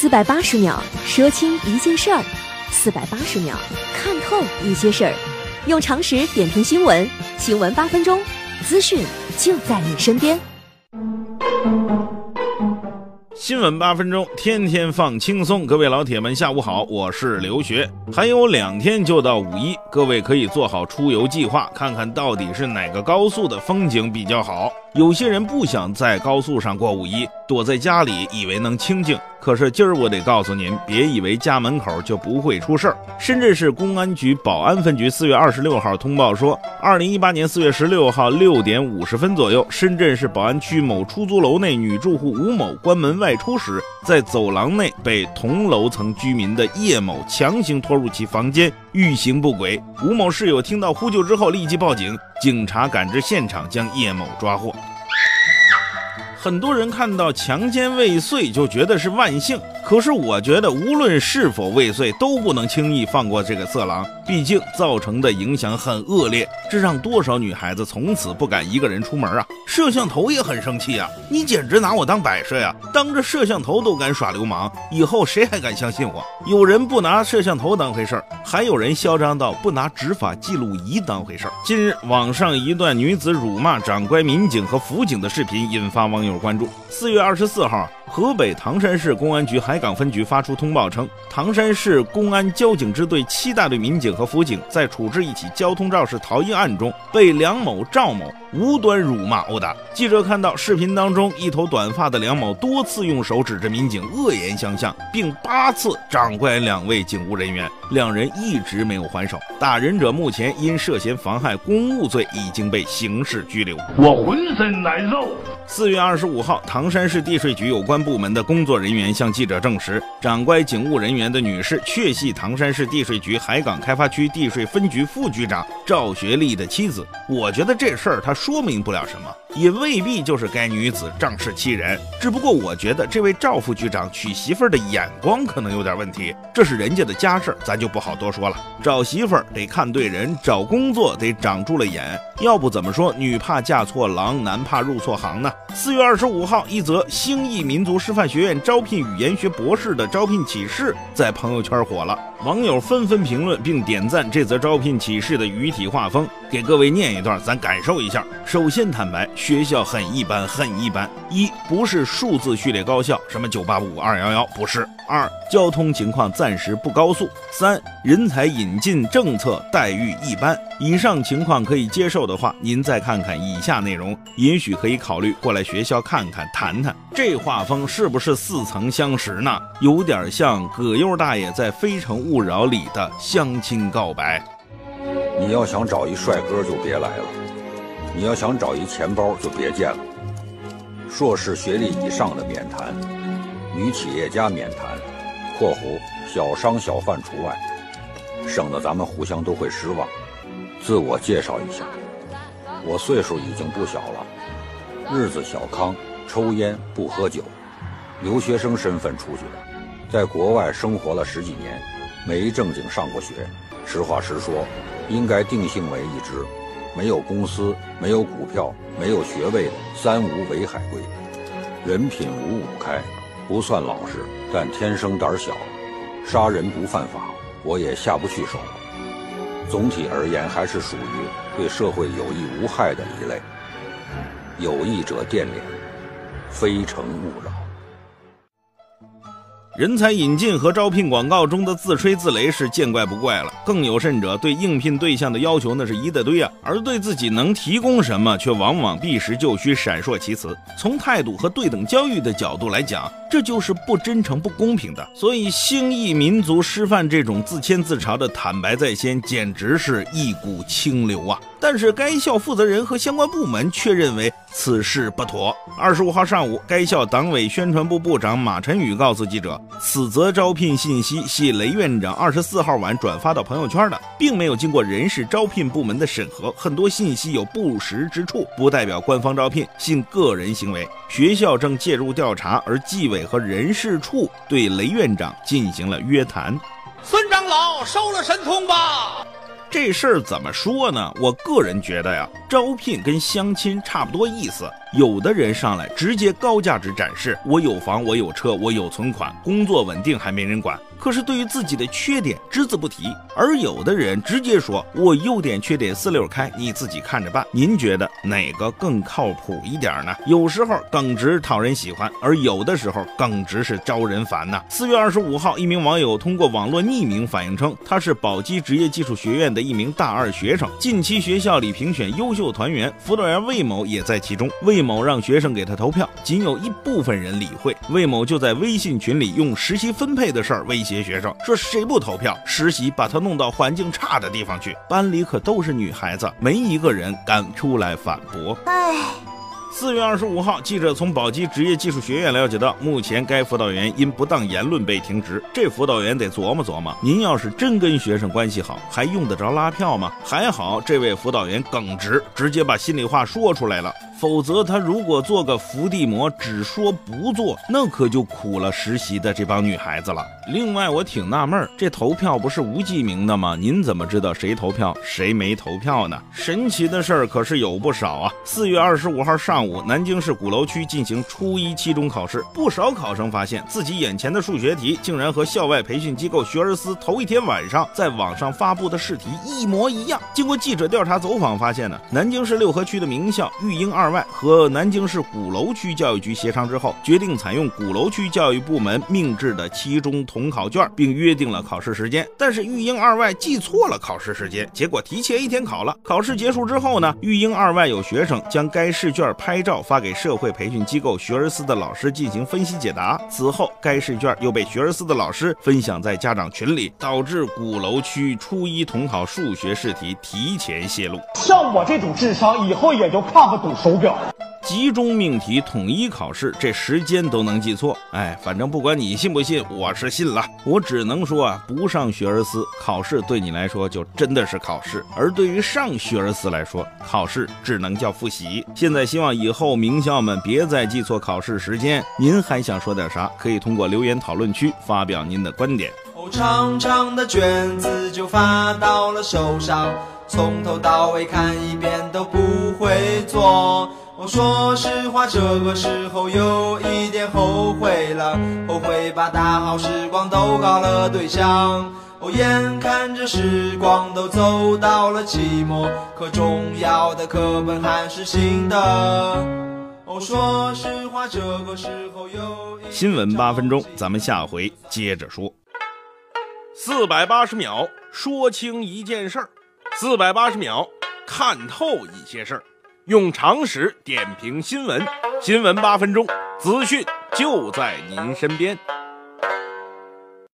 四百八十秒说清一件事儿，四百八十秒看透一些事儿，用常识点评新闻，新闻八分钟，资讯就在你身边。新闻八分钟，天天放轻松。各位老铁们，下午好，我是刘学。还有两天就到五一，各位可以做好出游计划，看看到底是哪个高速的风景比较好。有些人不想在高速上过五一，躲在家里，以为能清静。可是今儿我得告诉您，别以为家门口就不会出事儿。深圳市公安局宝安分局四月二十六号通报说，二零一八年四月十六号六点五十分左右，深圳市宝安区某出租楼内女住户吴某关门外出时，在走廊内被同楼层居民的叶某强行拖入其房间，欲行不轨。吴某室友听到呼救之后立即报警，警察赶至现场将叶某抓获。很多人看到强奸未遂就觉得是万幸，可是我觉得无论是否未遂，都不能轻易放过这个色狼。毕竟造成的影响很恶劣，这让多少女孩子从此不敢一个人出门啊！摄像头也很生气啊！你简直拿我当摆设呀！当着摄像头都敢耍流氓，以后谁还敢相信我？有人不拿摄像头当回事儿，还有人嚣张到不拿执法记录仪当回事儿。近日，网上一段女子辱骂长官、民警和辅警的视频引发网友关注。四月二十四号。河北唐山市公安局海港分局发出通报称，唐山市公安交警支队七大队民警和辅警在处置一起交通肇事逃逸案中，被梁某、赵某无端辱骂殴打。记者看到视频当中，一头短发的梁某多次用手指着民警恶言相向，并八次掌掴两位警务人员，两人一直没有还手。打人者目前因涉嫌妨害公务罪已经被刑事拘留。我浑身难受。四月二十五号，唐山市地税局有关。部门的工作人员向记者证实，掌管警务人员的女士确系唐山市地税局海港开发区地税分局副局长赵学丽的妻子。我觉得这事儿它说明不了什么。也未必就是该女子仗势欺人，只不过我觉得这位赵副局长娶媳妇儿的眼光可能有点问题，这是人家的家事，咱就不好多说了。找媳妇儿得看对人，找工作得长住了眼，要不怎么说女怕嫁错郎，男怕入错行呢？四月二十五号，一则兴义民族师范学院招聘语言学博士的招聘启事在朋友圈火了，网友纷纷评论并点赞这则招聘启事的语体画风，给各位念一段，咱感受一下。首先坦白。学校很一般，很一般。一不是数字序列高校，什么九八五、二幺幺，不是。二交通情况暂时不高速。三人才引进政策待遇一般。以上情况可以接受的话，您再看看以下内容，也许可以考虑过来学校看看谈谈。这画风是不是似曾相识呢？有点像葛优大爷在《非诚勿扰》里的相亲告白。你要想找一帅哥，就别来了。你要想找一钱包就别见了，硕士学历以上的免谈，女企业家免谈（括弧小商小贩除外），省得咱们互相都会失望。自我介绍一下，我岁数已经不小了，日子小康，抽烟不喝酒，留学生身份出去的，在国外生活了十几年，没正经上过学。实话实说，应该定性为一只。没有公司，没有股票，没有学位的三无为海归，人品五五开，不算老实，但天生胆小，杀人不犯法，我也下不去手。总体而言，还是属于对社会有益无害的一类。有意者电联，非诚勿扰。人才引进和招聘广告中的自吹自擂是见怪不怪了，更有甚者，对应聘对象的要求那是一大堆啊，而对自己能提供什么，却往往避实就虚，闪烁其词。从态度和对等教育的角度来讲，这就是不真诚、不公平的。所以，兴义民族师范这种自谦自嘲的坦白在先，简直是一股清流啊！但是该校负责人和相关部门却认为此事不妥。二十五号上午，该校党委宣传部部长马晨宇告诉记者，此则招聘信息系雷院长二十四号晚转发到朋友圈的，并没有经过人事招聘部门的审核，很多信息有不实之处，不代表官方招聘，信个人行为。学校正介入调查，而纪委和人事处对雷院长进行了约谈。孙长老收了神通吧。这事儿怎么说呢？我个人觉得呀，招聘跟相亲差不多意思。有的人上来直接高价值展示，我有房，我有车，我有存款，工作稳定，还没人管。可是对于自己的缺点只字不提，而有的人直接说我优点缺点四六开，你自己看着办。您觉得哪个更靠谱一点呢？有时候耿直讨人喜欢，而有的时候耿直是招人烦呐。四月二十五号，一名网友通过网络匿名反映称，他是宝鸡职业技术学院的一名大二学生，近期学校里评选优秀团员，辅导员魏某也在其中。魏某让学生给他投票，仅有一部分人理会，魏某就在微信群里用实习分配的事儿威。胁学生说：“谁不投票，实习把他弄到环境差的地方去。”班里可都是女孩子，没一个人敢出来反驳。唉。四月二十五号，记者从宝鸡职业技术学院了解到，目前该辅导员因不当言论被停职。这辅导员得琢磨琢磨，您要是真跟学生关系好，还用得着拉票吗？还好这位辅导员耿直，直接把心里话说出来了。否则，他如果做个伏地魔，只说不做，那可就苦了实习的这帮女孩子了。另外，我挺纳闷，这投票不是无记名的吗？您怎么知道谁投票，谁没投票呢？神奇的事儿可是有不少啊！四月二十五号上午，南京市鼓楼区进行初一期中考试，不少考生发现自己眼前的数学题竟然和校外培训机构学而思头一天晚上在网上发布的试题一模一样。经过记者调查走访发现呢，南京市六合区的名校育英二。二外和南京市鼓楼区教育局协商之后，决定采用鼓楼区教育部门命制的期中统考卷，并约定了考试时间。但是育英二外记错了考试时间，结果提前一天考了。考试结束之后呢，育英二外有学生将该试卷拍照发给社会培训机构学而思的老师进行分析解答。此后，该试卷又被学而思的老师分享在家长群里，导致鼓楼区初一统考数学试题提前泄露。像我这种智商，以后也就看不懂手。集中命题统一考试，这时间都能记错。哎，反正不管你信不信，我是信了。我只能说啊，不上学而思，考试对你来说就真的是考试；而对于上学而思来说，考试只能叫复习。现在希望以后名校们别再记错考试时间。您还想说点啥？可以通过留言讨论区发表您的观点。长长的卷子就发到了手上。从头到尾看一遍都不会做。我说实话，这个时候有一点后悔了，后悔把大好时光都搞了对象。哦，眼看着时光都走到了期末，可重要的课本还是新的。哦，说实话，这个时候有新闻八分钟，咱们下回接着说。四百八十秒，说清一件事儿。四百八十秒，看透一些事儿，用常识点评新闻。新闻八分钟，资讯就在您身边。